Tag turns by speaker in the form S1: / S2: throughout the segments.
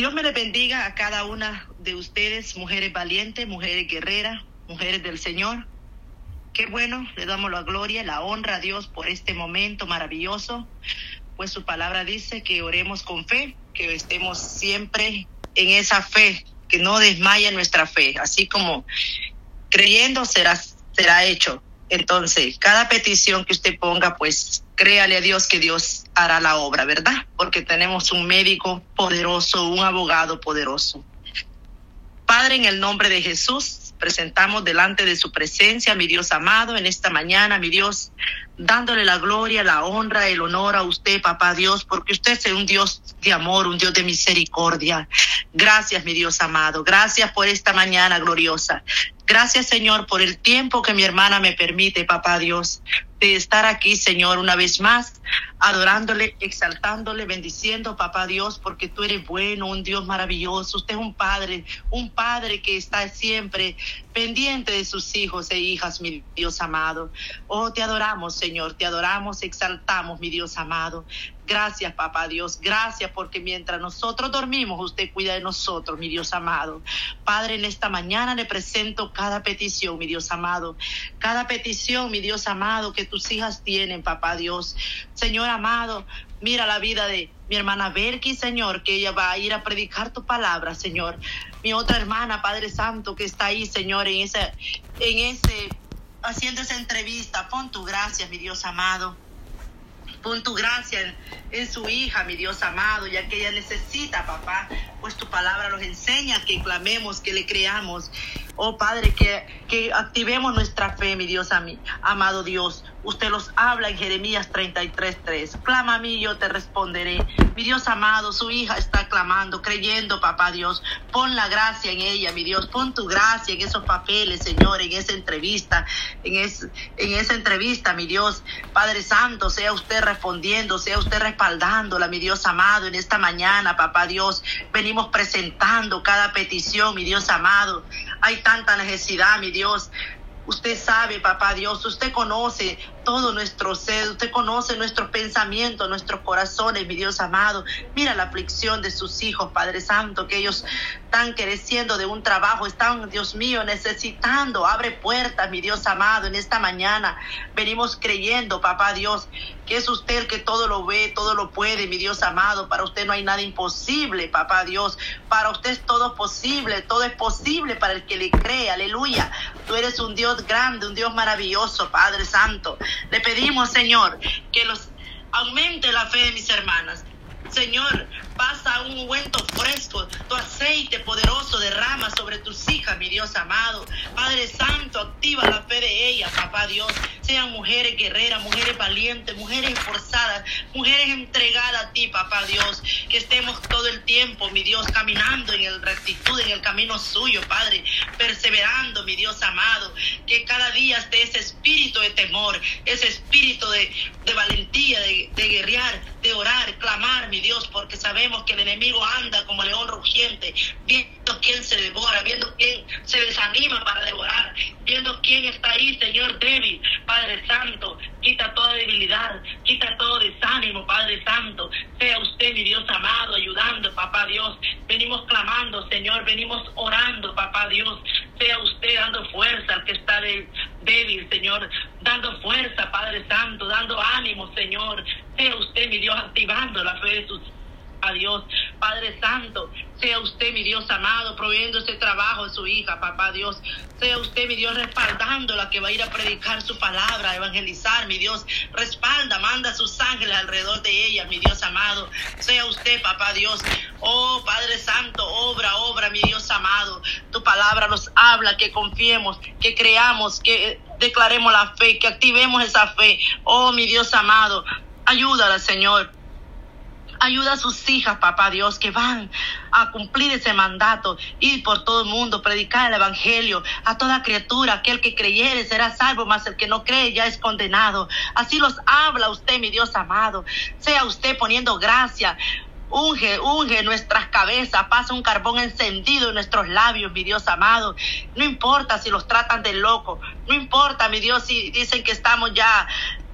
S1: Dios me le bendiga a cada una de ustedes, mujeres valientes, mujeres guerreras, mujeres del Señor. Qué bueno, le damos la gloria, la honra a Dios por este momento maravilloso, pues su palabra dice que oremos con fe, que estemos siempre en esa fe, que no desmaye nuestra fe, así como creyendo será, será hecho. Entonces, cada petición que usted ponga, pues créale a Dios que Dios hará la obra, ¿verdad? Porque tenemos un médico poderoso, un abogado poderoso. Padre, en el nombre de Jesús, presentamos delante de su presencia, mi Dios amado, en esta mañana, mi Dios, dándole la gloria, la honra, el honor a usted, papá Dios, porque usted es un Dios de amor, un Dios de misericordia. Gracias, mi Dios amado. Gracias por esta mañana gloriosa. Gracias, Señor, por el tiempo que mi hermana me permite, papá Dios, de estar aquí, Señor, una vez más, adorándole, exaltándole, bendiciendo, papá Dios, porque tú eres bueno, un Dios maravilloso. Usted es un padre, un padre que está siempre pendiente de sus hijos e hijas, mi Dios amado. Oh, te adoramos, Señor, te adoramos, exaltamos, mi Dios amado. Gracias, papá Dios. Gracias porque mientras nosotros dormimos, usted cuida de nosotros, mi Dios amado. Padre, en esta mañana le presento cada petición, mi Dios amado. Cada petición, mi Dios amado, que tus hijas tienen, papá Dios. Señor amado, mira la vida de mi hermana Berky, Señor, que ella va a ir a predicar tu palabra, Señor. Mi otra hermana, Padre Santo, que está ahí, Señor, en ese, en ese, haciendo esa entrevista. Pon tu gracia, mi Dios amado. Pon tu gracia en, su hija, mi Dios amado, ya que ella necesita, papá, pues tu palabra nos enseña que clamemos, que le creamos. Oh Padre, que, que activemos nuestra fe, mi Dios amado Dios. Usted los habla en Jeremías 33:3. Clama a mí, yo te responderé. Mi Dios amado, su hija está clamando, creyendo, papá Dios. Pon la gracia en ella, mi Dios. Pon tu gracia en esos papeles, Señor, en esa entrevista, en, en esa entrevista, mi Dios. Padre Santo, sea usted respondiendo, sea usted respaldándola, mi Dios amado, en esta mañana, papá Dios. Venimos presentando cada petición, mi Dios amado. Hay tanta necesidad, mi Dios. Usted sabe, papá Dios, usted conoce todo nuestro ser, usted conoce nuestros pensamientos, nuestros corazones, mi Dios amado. Mira la aflicción de sus hijos, Padre Santo, que ellos están creciendo de un trabajo, están, Dios mío, necesitando. Abre puertas, mi Dios amado, en esta mañana. Venimos creyendo, papá Dios, que es usted el que todo lo ve, todo lo puede, mi Dios amado. Para usted no hay nada imposible, papá Dios. Para usted es todo posible, todo es posible para el que le cree, aleluya. Tú eres un Dios grande, un Dios maravilloso, Padre Santo. Le pedimos, Señor, que los aumente la fe de mis hermanas. Señor, pasa un ungüento fresco, tu aceite poderoso derrama sobre tus hijas, mi Dios amado. Padre Santo, activa la fe de ellas, papá Dios. Sean mujeres guerreras, mujeres valientes, mujeres esforzadas, mujeres entregadas a ti, papá Dios. Que estemos todo el tiempo, mi Dios, caminando en el rectitud, en el camino suyo, Padre. Perseverando, mi Dios amado. Que cada día esté ese espíritu de temor, ese espíritu de, valentía, de, de guerrear, de orar, clamar, mi Dios, porque sabemos que el enemigo anda como león rugiente, viendo quién se devora, viendo quién se desanima para devorar, viendo quién está ahí, Señor débil, Padre Santo, quita toda debilidad, quita todo desánimo, Padre Santo, sea usted, mi Dios amado, ayudando, papá Dios, venimos clamando, Señor, venimos orando, papá Dios, sea usted dando fuerza al que está débil, Señor, dando fuerza, Padre Santo, dando ánimo, Señor, sea usted, mi Dios, activando la fe de sus a Dios. Padre Santo, sea usted, mi Dios amado, proveyendo ese trabajo de su hija, papá Dios. Sea usted, mi Dios, respaldando la que va a ir a predicar su palabra, evangelizar, mi Dios. Respalda, manda sus ángeles alrededor de ella, mi Dios amado. Sea usted, papá Dios. Oh, Padre Santo, obra, obra, mi Dios amado. Tu palabra nos habla, que confiemos, que creamos, que declaremos la fe, que activemos esa fe. Oh, mi Dios amado, ayúdala, Señor. Ayuda a sus hijas, papá Dios, que van a cumplir ese mandato, ir por todo el mundo, predicar el Evangelio a toda criatura. Aquel que creyere será salvo, mas el que no cree ya es condenado. Así los habla usted, mi Dios amado. Sea usted poniendo gracia. Unge, unge nuestras cabezas, pasa un carbón encendido en nuestros labios, mi Dios amado. No importa si los tratan de loco, no importa, mi Dios, si dicen que estamos ya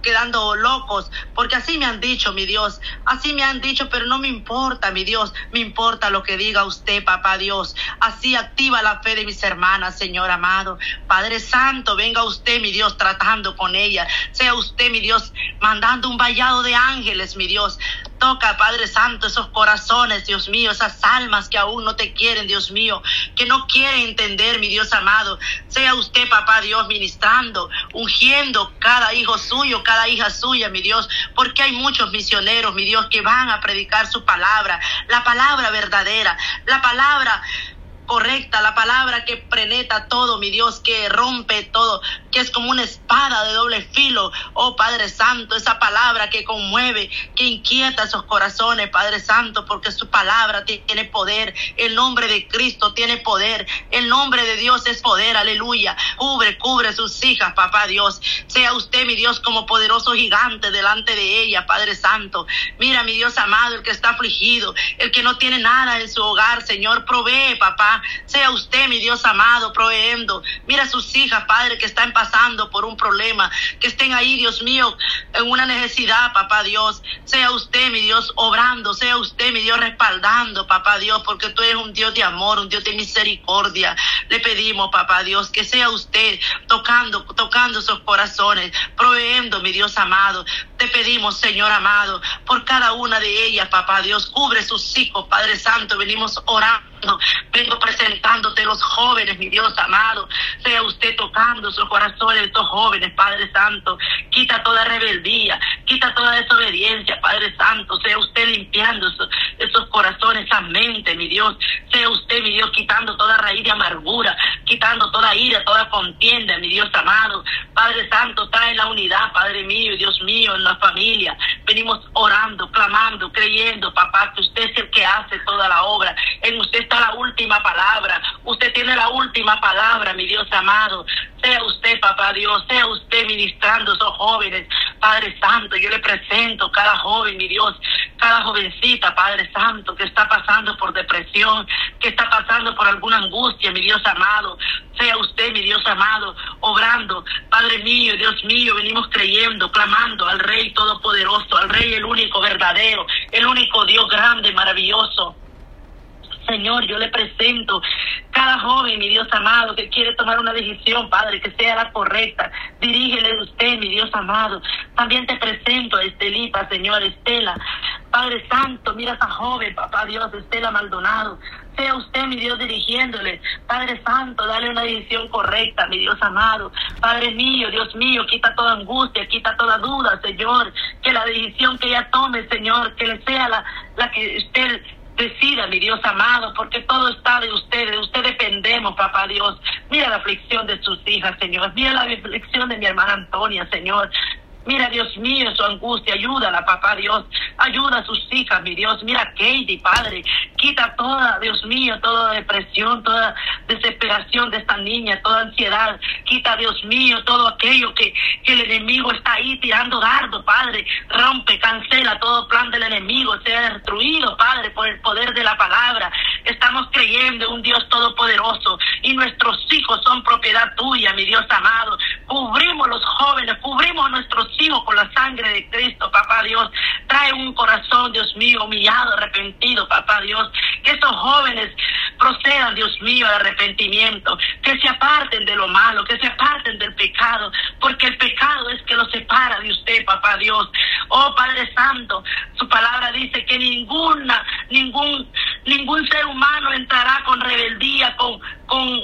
S1: quedando locos, porque así me han dicho, mi Dios, así me han dicho, pero no me importa, mi Dios, me importa lo que diga usted, papá Dios. Así activa la fe de mis hermanas, Señor amado. Padre Santo, venga usted, mi Dios, tratando con ella. Sea usted, mi Dios, mandando un vallado de ángeles, mi Dios. Toca, Padre Santo, esos corazones, Dios mío, esas almas que aún no te quieren, Dios mío, que no quieren entender, mi Dios amado. Sea usted, papá Dios, ministrando, ungiendo cada hijo suyo, cada hija suya, mi Dios, porque hay muchos misioneros, mi Dios, que van a predicar su palabra, la palabra verdadera, la palabra correcta, la palabra que preneta todo, mi Dios, que rompe todo, que es como una espada de doble filo. Oh Padre Santo, esa palabra que conmueve, que inquieta esos corazones, Padre Santo, porque su palabra tiene poder. El nombre de Cristo tiene poder. El nombre de Dios es poder. Aleluya. Cubre, cubre sus hijas, papá Dios. Sea usted, mi Dios, como poderoso gigante delante de ella, Padre Santo. Mira, mi Dios amado, el que está afligido, el que no tiene nada en su hogar, Señor, provee, papá sea usted, mi Dios amado, proveendo. Mira a sus hijas, Padre, que están pasando por un problema, que estén ahí, Dios mío, en una necesidad, papá Dios. Sea usted, mi Dios, obrando, sea usted, mi Dios, respaldando, papá Dios, porque tú eres un Dios de amor, un Dios de misericordia. Le pedimos, papá Dios, que sea usted tocando, tocando esos corazones, proveendo, mi Dios amado. Te pedimos, Señor amado, por cada una de ellas, papá Dios, cubre sus hijos, Padre Santo, venimos orando Vengo presentándote los jóvenes, mi Dios amado. Sea usted tocando sus corazones estos jóvenes, Padre Santo. Quita toda rebeldía, quita toda desobediencia, Padre Santo. Sea usted limpiando esos, corazones, esa mente, mi Dios. Sea usted, mi Dios, quitando toda raíz de amargura, quitando toda ira, toda contienda, mi Dios amado. Padre Santo, trae la unidad, Padre mío, Dios mío, en familia. Venimos orando, clamando, creyendo, papá, que usted es el que hace toda la obra. En usted la última palabra. Usted tiene la última palabra, mi Dios amado. Sea usted, papá Dios, sea usted ministrando a esos jóvenes. Padre Santo, yo le presento cada joven, mi Dios, cada jovencita, Padre Santo, que está pasando por depresión, que está pasando por alguna angustia, mi Dios amado. Sea usted, mi Dios amado, obrando. Padre mío, Dios mío, venimos creyendo, clamando al Rey Todopoderoso, al Rey el único verdadero, el único Dios grande, maravilloso. Señor, yo le presento cada joven, mi Dios amado, que quiere tomar una decisión, Padre, que sea la correcta. Dirígele usted, mi Dios amado. También te presento a Estelita, Señor, Estela. Padre Santo, mira a esa joven, papá Dios, Estela Maldonado. Sea usted, mi Dios, dirigiéndole. Padre Santo, dale una decisión correcta, mi Dios amado. Padre mío, Dios mío, quita toda angustia, quita toda duda, Señor. Que la decisión que ella tome, Señor, que le sea la, la que usted Decida, mi Dios amado, porque todo está de ustedes. De usted dependemos, papá Dios. Mira la aflicción de sus hijas, Señor. Mira la aflicción de mi hermana Antonia, Señor. Mira, Dios mío, su angustia, ayúdala, papá Dios. Ayuda a sus hijas, mi Dios. Mira, Katie, Padre. Quita toda, Dios mío, toda depresión, toda desesperación de esta niña, toda ansiedad. Quita, Dios mío, todo aquello que, que el enemigo está ahí tirando dardo, Padre. Rompe, cancela todo plan del enemigo. Sea destruido, Padre, por el poder de la palabra. Estamos creyendo en un Dios todopoderoso y nuestros hijos son propiedad tuya, mi Dios amado. Cubrimos los jóvenes, cubrimos nuestros hijos con la sangre de Cristo, papá Dios. Trae un corazón, Dios mío, humillado, arrepentido, papá Dios. Que estos jóvenes procedan, Dios mío, al arrepentimiento. Que se aparten de lo malo, que se aparten del pecado. Porque el pecado es que los separa de usted, papá Dios. Oh Padre Santo, su palabra dice que ninguna, ningún, ningún ser humano entrará con rebeldía, con, con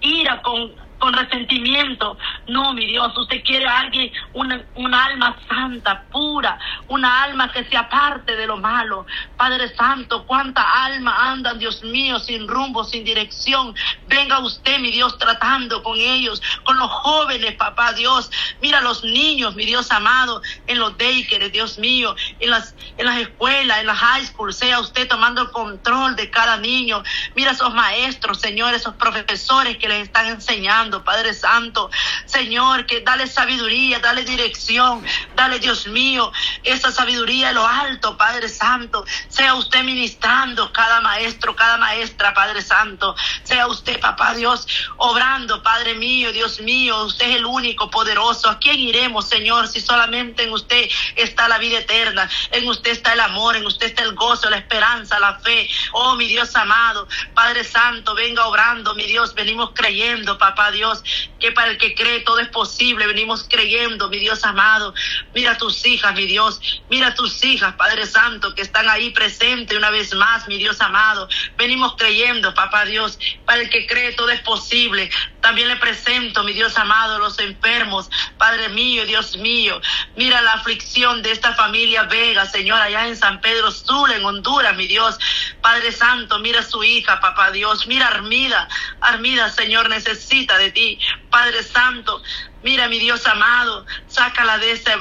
S1: ira, con con resentimiento. No, mi Dios, usted quiere a alguien, una, alma santa, pura, una alma que se aparte de lo malo. Padre Santo, cuánta alma andan, Dios mío, sin rumbo, sin dirección. Venga usted, mi Dios, tratando con ellos, con los jóvenes, papá Dios. Mira los niños, mi Dios amado, en los daycares, Dios mío, en las, en las escuelas, en las high school, sea usted tomando el control de cada niño. Mira esos maestros, señores, esos profesores que les están enseñando Padre Santo. Señor, que dale sabiduría, dale dirección, dale, Dios mío, esa sabiduría de lo alto, Padre Santo. Sea usted ministrando cada maestro, cada maestra, Padre Santo. Sea usted, papá Dios, obrando, Padre mío, Dios mío. Usted es el único poderoso. ¿A quién iremos, Señor, si solamente en usted está la vida eterna? En usted está el amor, en usted está el gozo, la esperanza, la fe. Oh, mi Dios amado, Padre Santo, venga obrando, mi Dios. Venimos creyendo, papá Dios, que para el que cree todo es posible. Venimos creyendo, mi Dios amado. Mira tus hijas, mi Dios. Mira tus hijas, Padre Santo, que están ahí presentes una vez más, mi Dios amado. Venimos creyendo, papá Dios. Para el que cree todo es posible. También le presento, mi Dios amado, los enfermos. Padre mío, Dios mío. Mira la aflicción de esta familia Vega, Señor, allá en San Pedro Sula, en Honduras, mi Dios. Padre Santo, mira su hija, papá Dios. Mira Armida. Armida, Señor, necesita de ti. Padre Santo, mira mi Dios amado. Sácala de ese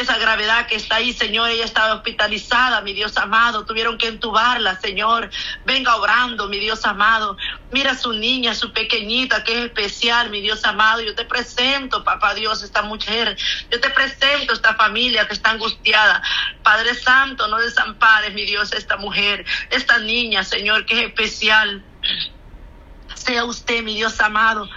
S1: esa gravedad que está ahí, Señor. Ella estaba hospitalizada, mi Dios amado. Tuvieron que entubarla, Señor. Venga obrando, mi Dios amado. Mira su niña, su pequeñita, que es especial, mi Dios amado. Yo te presento, papá Dios, esta mujer. Yo te presento esta familia que está angustiada. Padre Santo, no desampares, mi Dios, esta mujer, esta niña, Señor, que es especial. Sea usted, mi Dios amado.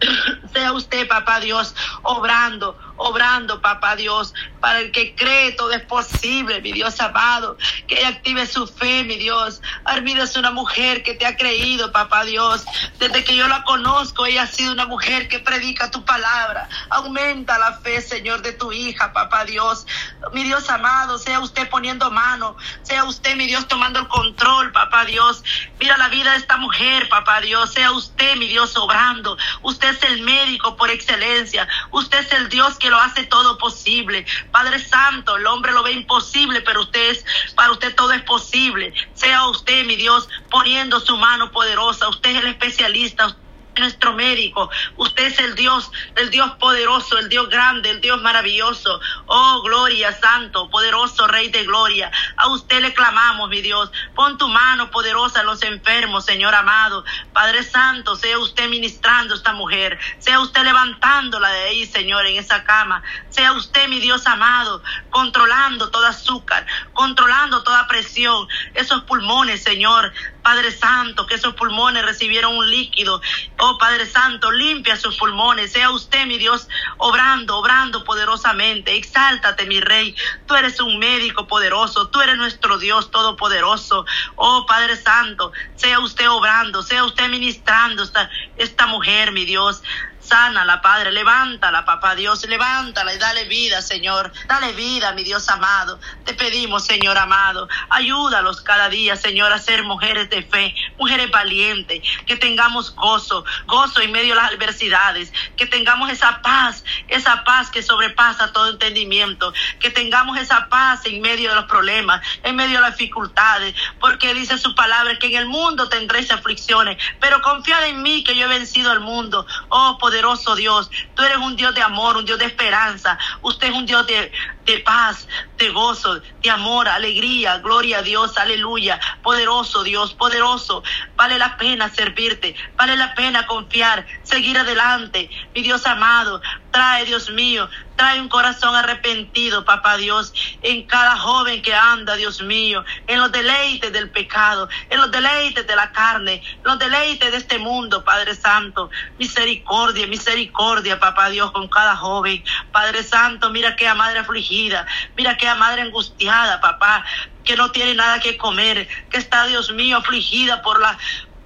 S1: Sea usted, papá Dios, obrando, obrando, papá Dios. Para el que cree, todo es posible, mi Dios amado. Que ella active su fe, mi Dios. Armida es una mujer que te ha creído, papá Dios. Desde que yo la conozco, ella ha sido una mujer que predica tu palabra. Aumenta la fe, Señor, de tu hija, papá Dios. Mi Dios amado, sea usted poniendo mano. Sea usted, mi Dios, tomando el control, papá Dios. Mira la vida de esta mujer, papá Dios. Sea usted, mi Dios, obrando. Usted es el médico por excelencia. Usted es el Dios que lo hace todo posible. Padre Santo, el hombre lo ve imposible, pero usted es, para usted todo es posible. Sea usted, mi Dios, poniendo su mano poderosa. Usted es el especialista nuestro médico. Usted es el Dios, el Dios poderoso, el Dios grande, el Dios maravilloso. Oh, gloria, santo, poderoso Rey de gloria. A usted le clamamos, mi Dios. Pon tu mano poderosa a los enfermos, Señor amado. Padre Santo, sea usted ministrando a esta mujer. Sea usted levantándola de ahí, Señor, en esa cama. Sea usted, mi Dios amado, controlando toda azúcar, controlando toda presión. Esos pulmones, Señor. Padre Santo, que esos pulmones recibieron un líquido. Oh Padre Santo, limpia sus pulmones. Sea usted, mi Dios, obrando, obrando poderosamente. Exáltate, mi Rey. Tú eres un médico poderoso. Tú eres nuestro Dios todopoderoso. Oh Padre Santo, sea usted obrando, sea usted ministrando esta, esta mujer, mi Dios. Sánala, Padre, levántala, papá Dios, levántala y dale vida, Señor. Dale vida, mi Dios amado. Te pedimos, Señor amado, ayúdalos cada día, Señor, a ser mujeres de fe, mujeres valientes, que tengamos gozo, gozo en medio de las adversidades, que tengamos esa paz, esa paz que sobrepasa todo entendimiento, que tengamos esa paz en medio de los problemas, en medio de las dificultades, porque dice su palabra que en el mundo tendréis aflicciones, pero confiad en mí que yo he vencido al mundo. Oh, poder poderoso Dios. Tú eres un Dios de amor, un Dios de esperanza. Usted es un Dios de, de paz, de gozo, de amor, alegría, gloria a Dios, aleluya. Poderoso Dios, poderoso. Vale la pena servirte, vale la pena confiar, seguir adelante. Mi Dios amado, trae, Dios mío, trae un corazón arrepentido, papá Dios, en cada joven que anda, Dios mío, en los deleites del pecado, en los deleites de la carne, en los deleites de este mundo, Padre Santo. Misericordia, misericordia, papá Dios, con cada joven. Padre Santo, mira que a madre afligida, mira que a madre angustiada, papá, que no tiene nada que comer, que está, Dios mío, afligida por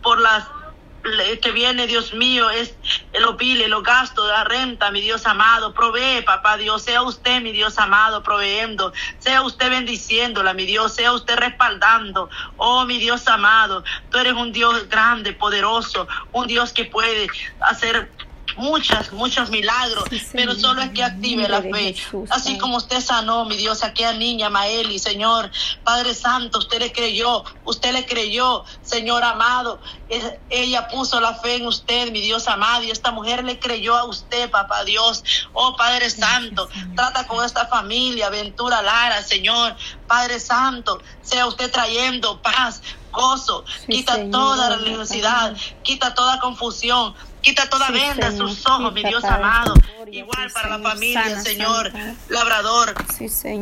S1: por las que viene, Dios mío, es los piles, los gastos, la renta, mi Dios amado. Provee, papá Dios. Sea usted, mi Dios amado, proveendo. Sea usted bendiciéndola, mi Dios. Sea usted respaldando. Oh, mi Dios amado. Tú eres un Dios grande, poderoso. Un Dios que puede hacer muchas, muchos milagros, pero solo es que active la fe. Así como usted sanó, mi Dios, aquella niña Maeli, Señor, Padre Santo, usted le creyó, usted le creyó, Señor amado, ella puso la fe en usted, mi Dios amado, y esta mujer le creyó a usted, papá Dios. Oh Padre Santo, trata con esta familia, Ventura Lara, Señor, Padre Santo, sea usted trayendo paz, gozo, quita toda religiosidad, quita toda confusión, quita toda venda en sus ojos, mi Dios amado. Igual para la familia, Señor, labrador.
S2: Sí, Señor.